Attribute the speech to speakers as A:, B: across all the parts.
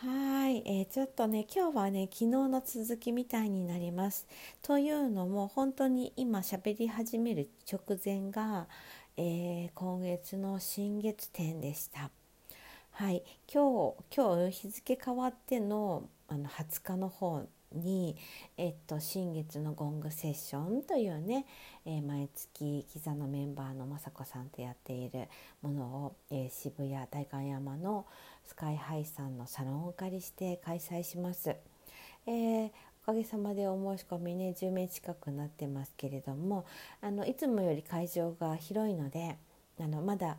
A: はい、えー、ちょっとね今日はね昨日の続きみたいになります。というのも本当に今喋り始める直前が、えー、今月の新月展でした。はい、今日今日日付変わってのあの20日の方に、えっと、新月のゴングセッションというね、えー、毎月キザのメンバーの雅子さんとやっているものを、えー、渋谷代官山のスカイハイさんのサロンをお借りして開催します。えー、おかげさまでお申し込みね10名近くなってますけれどもあのいつもより会場が広いのであのまだ、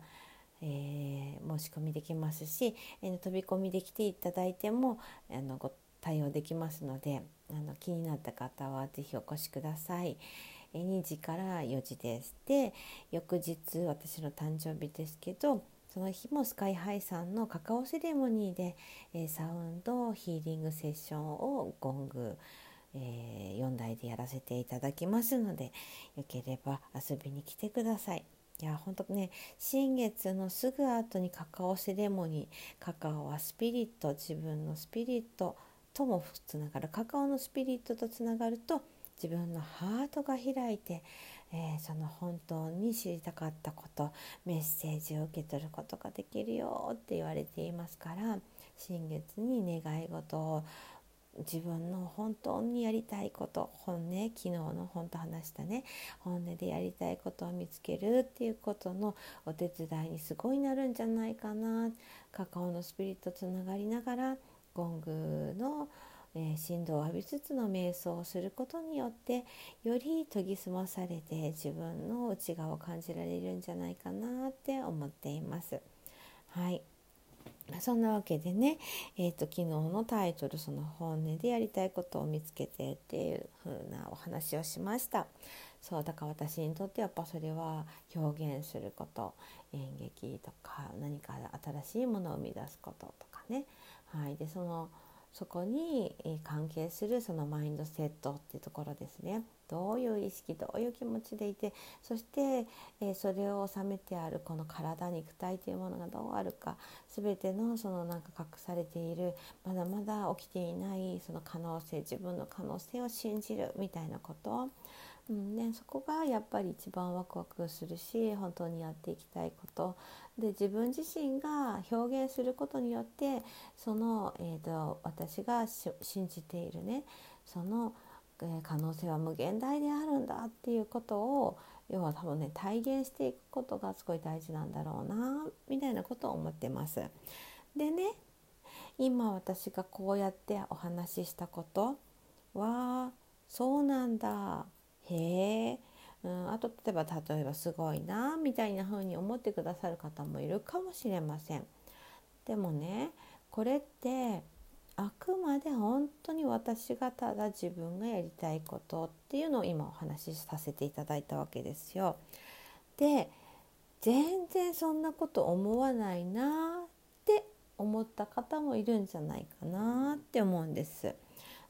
A: えー、申し込みできますし、えー、飛び込みで来ていただいてもあのご対応できますのであの気になった方は是非お越しください。2時から4時です。で翌日私の誕生日ですけどその日もスカイハイさんのカカオセレモニーで、えー、サウンドヒーリングセッションをゴング、えー、4台でやらせていただきますのでよければ遊びに来てください。いや本当ね新月のすぐ後にカカオセレモニーカカオはスピリット自分のスピリットともつながるカカオのスピリットとつながると自分のハートが開いて、えー、その本当に知りたかったことメッセージを受け取ることができるよって言われていますから新月に願い事を自分の本当にやりたいこと本音昨日の本と話したね本音でやりたいことを見つけるっていうことのお手伝いにすごいなるんじゃないかなカカオのスピリットつながりながらゴングの、えー、振動を浴びつつの瞑想をすることによってより研ぎ澄まされて自分の内側を感じられるんじゃないかなって思っています。はいそんなわけでね、えーと、昨日のタイトル「その本音でやりたいことを見つけて」っていう風なお話をしました。そうだから私にとってやっぱそれは表現すること演劇とか何か新しいものを生み出すこととかねはい、でそのそこに関係するそのマインドセットっていうところですね。どういう意識どういう気持ちでいてそして、それを収めてあるこの体肉体というものがどうあるか全てのそのなんか隠されているまだまだ起きていないその可能性自分の可能性を信じるみたいなこと。うんね、そこがやっぱり一番ワクワクするし本当にやっていきたいことで自分自身が表現することによってその、えーと、私が信じているねその、えー、可能性は無限大であるんだっていうことを要は多分ね体現していくことがすごい大事なんだろうなみたいなことを思ってます。でね今私がこうやってお話ししたことはそうなんだへえ、うん、あと例えば例えばすごいなみたいな風に思ってくださる方もいるかもしれません。でもねこれってあくまで本当に私がただ自分がやりたいことっていうのを今お話しさせていただいたわけですよ。で全然そんなこと思わないなって思った方もいるんじゃないかなって思うんです。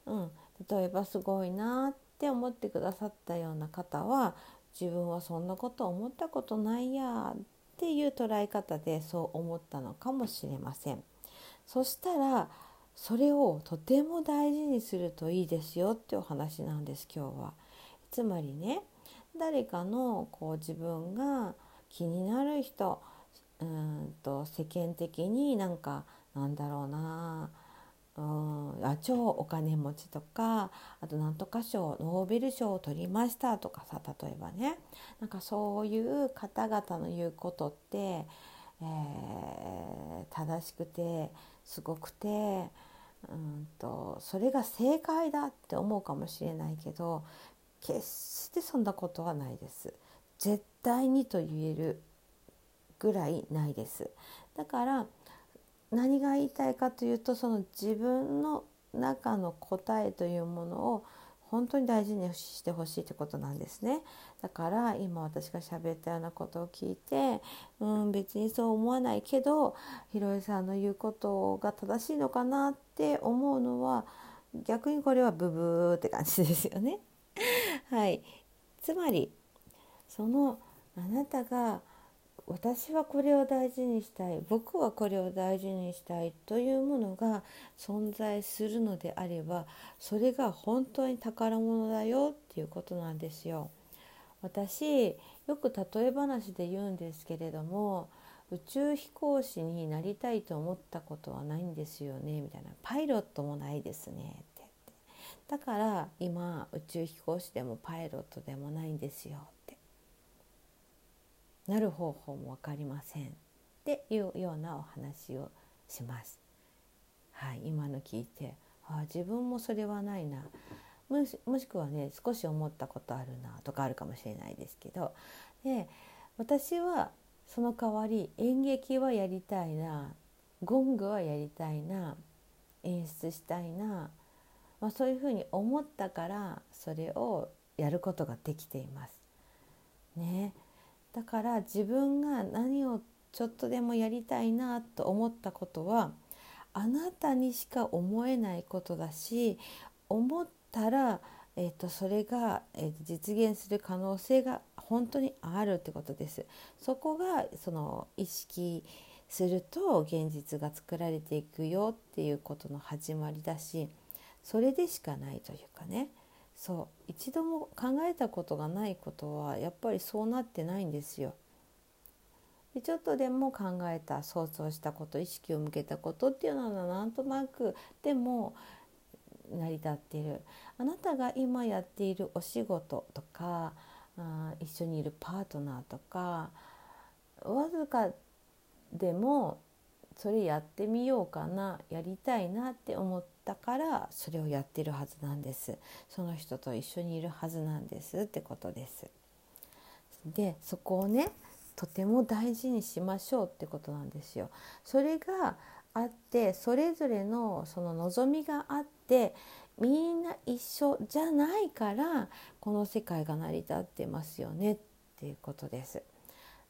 A: うん、例えばすごいなっって思ってくださったような方は自分はそんなこと思ったことないやっていう捉え方でそう思ったのかもしれません。そしたらそれをとても大事にするといいですよってお話なんです今日は。つまりね誰かのこう自分が気になる人うんと世間的になんかなんだろうなうんあ超お金持ちとかあとなんとか賞ノーベル賞を取りましたとかさ例えばねなんかそういう方々の言うことって、えー、正しくてすごくてうんとそれが正解だって思うかもしれないけど決してそんなことはないです。絶対にと言えるぐらいないです。だから何が言いたいかというとその自分の中の答えというものを本当に大事にしてほしいってことなんですねだから今私が喋ったようなことを聞いてうん別にそう思わないけどひろえさんの言うことが正しいのかなって思うのは逆にこれはブブーって感じですよね。はいつまりそのあなたが私はこれを大事にしたい僕はこれを大事にしたいというものが存在するのであればそれが本当に宝物だよっていうことなんですよ。私よく例え話で言うんですけれども宇宙飛行士になりたいと思ったことはないんですよねみたいな。パイロットもないですねってだから今宇宙飛行士でもパイロットでもないんですよ。なる方法も分かりません。っていうようなお話をします。はい、今の聞いてあ自分もそれはないな。もしくはね少し思ったことあるなとかあるかもしれないですけど。で私はその代わり演劇はやりたいな。ゴングはやりたいな。演出したいな、まあ、そういうふうに思ったからそれをやることができています。ね、だから自分が何をちょっとでもやりたいなと思ったことはあなたにしか思えないことだし思ったら、えーと、それが、えー、実現する可能性が本当にあるってことです。そこがその意識すると現実が作られていくよっていうことの始まりだしそれでしかないというかねそう一度も考えたことがないことはやっぱりそうなってないんですよ。でちょっとでも考えた想像したこと意識を向けたことっていうのはなんとなくでも成り立っているあなたが今やっているお仕事とかあ一緒にいるパートナーとかわずかでもそれやってみようかなやりたいなって思ったからそれをやってるはずなんですその人と一緒にいるはずなんですってことです。でそこをねとても大事にしましょうってことなんですよ。それがあってそれぞれのその望みがあってみんな一緒じゃないからこの世界が成り立ってますよねっていうことです。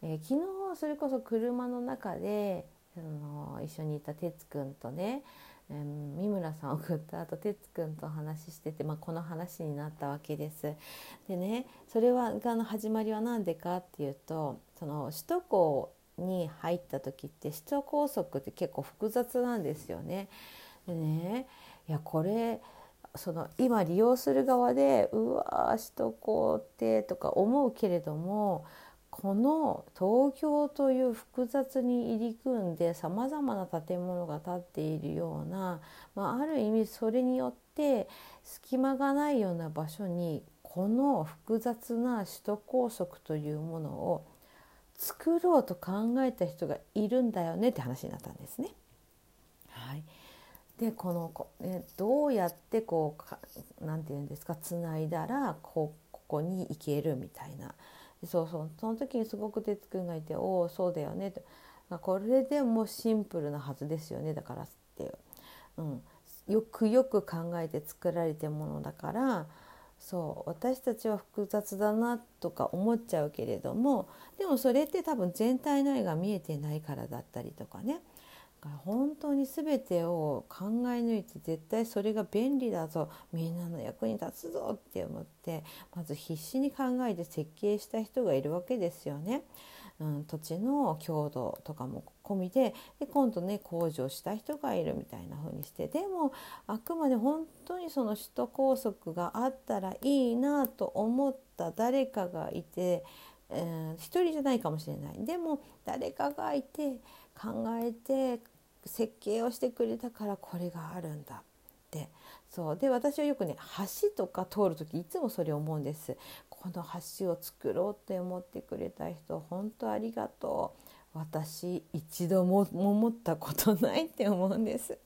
A: えー、昨日それこそ車の中であの一緒にいた哲くんとね、えー、三村さん送った後哲くんと話してて、まあ、この話になったわけです。でねそれはがの始まりは何でかっていうとその首都高に入った時って首都高速って結構複雑なんですよね。でねいやこれその今利用する側でうわ首都高ってとか思うけれどもこの東京という複雑に入り組んでさまざまな建物が建っているような、まあ、ある意味それによって隙間がないような場所にこの複雑な首都高速というものを作ろうと考えた人がいるんだよねって話になったんですね。はい、でこのえどうやってこう何て言うんですかつないだらここに行けるみたいな。そうそう。その時にすごく哲くんがいて「おおそうだよね」と「これでもシンプルなはずですよね。だから」っていう、うん、よくよく考えて作られてるものだからそう。私たちは複雑だなとか思っちゃうけれどもでもそれって多分全体の絵が見えてないからだったりとかね。本当に全てを考え抜いて絶対それが便利だぞみんなの役に立つぞって思ってまず必死に考えて設計した人がいるわけですよね。うん、土地の強度とかも込みでで今度ね工事をした人がいるみたいな風にしてでもあくまで本当にその首都高速があったらいいなと思った誰かがいて、えー、一人じゃないかもしれないでも誰かがいて考えて設計をしてくれたからこれがあるんだ。ってそう。で私はよくね橋とか通る時いつもそれ思うんです。この橋を作ろうって思ってくれた人本当ありがとう。私一度も思ったことないって思うんです。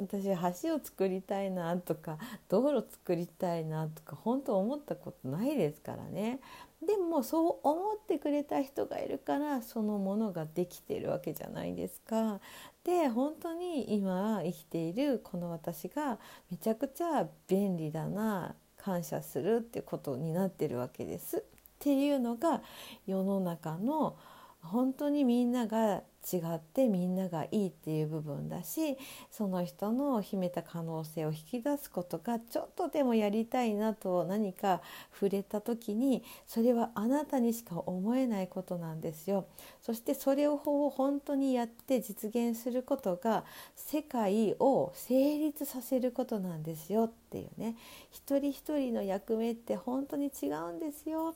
A: 私橋を作りたいなとか道路作りたいなとか本当思ったことないですからねでもそう思ってくれた人がいるからそのものができてるわけじゃないですか。で本当に今生きているこの私がめちゃくちゃ便利だな感謝するってことになってるわけです。っていうのが世の中の本当にみんなが違ってみんながいいっていう部分だしその人の秘めた可能性を引き出すことがちょっとでもやりたいなと何か触れた時にそれはあなたにしか思えないことなんですよ。そしてそれを本当にやって実現することが世界を成立させることなんですよっていうね一人一人の役目って本当に違うんですよ。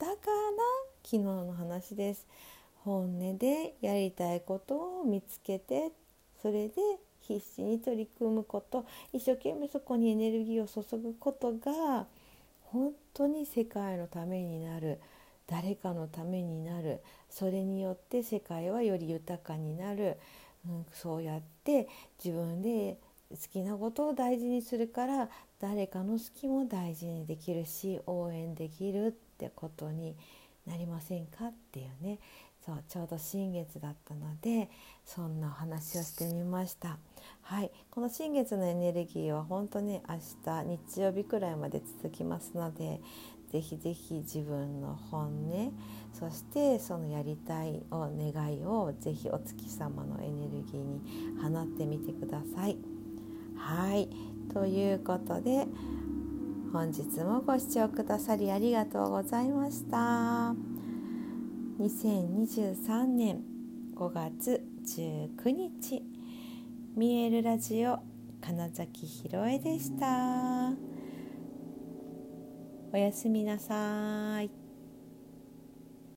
A: だから昨日の話です。本音でやりたいことを見つけてそれで必死に取り組むこと一生懸命そこにエネルギーを注ぐことが本当に世界のためになる誰かのためになるそれによって世界はより豊かになる、うん、そうやって自分で好きなことを大事にするから誰かの好きも大事にできるし応援できるってことになりませんかっていうね。そうちょうど新月だったのでそんなお話をしてみました。はい。この新月のエネルギーは本当に明日日曜日くらいまで続きますのでぜひぜひ自分の本音そしてそのやりたいを願いをぜひお月様のエネルギーに放ってみてください。はい。ということで本日もご視聴くださりありがとうございました。2023年5月19日見えるラジオ金崎ひろえでしたおやすみなさい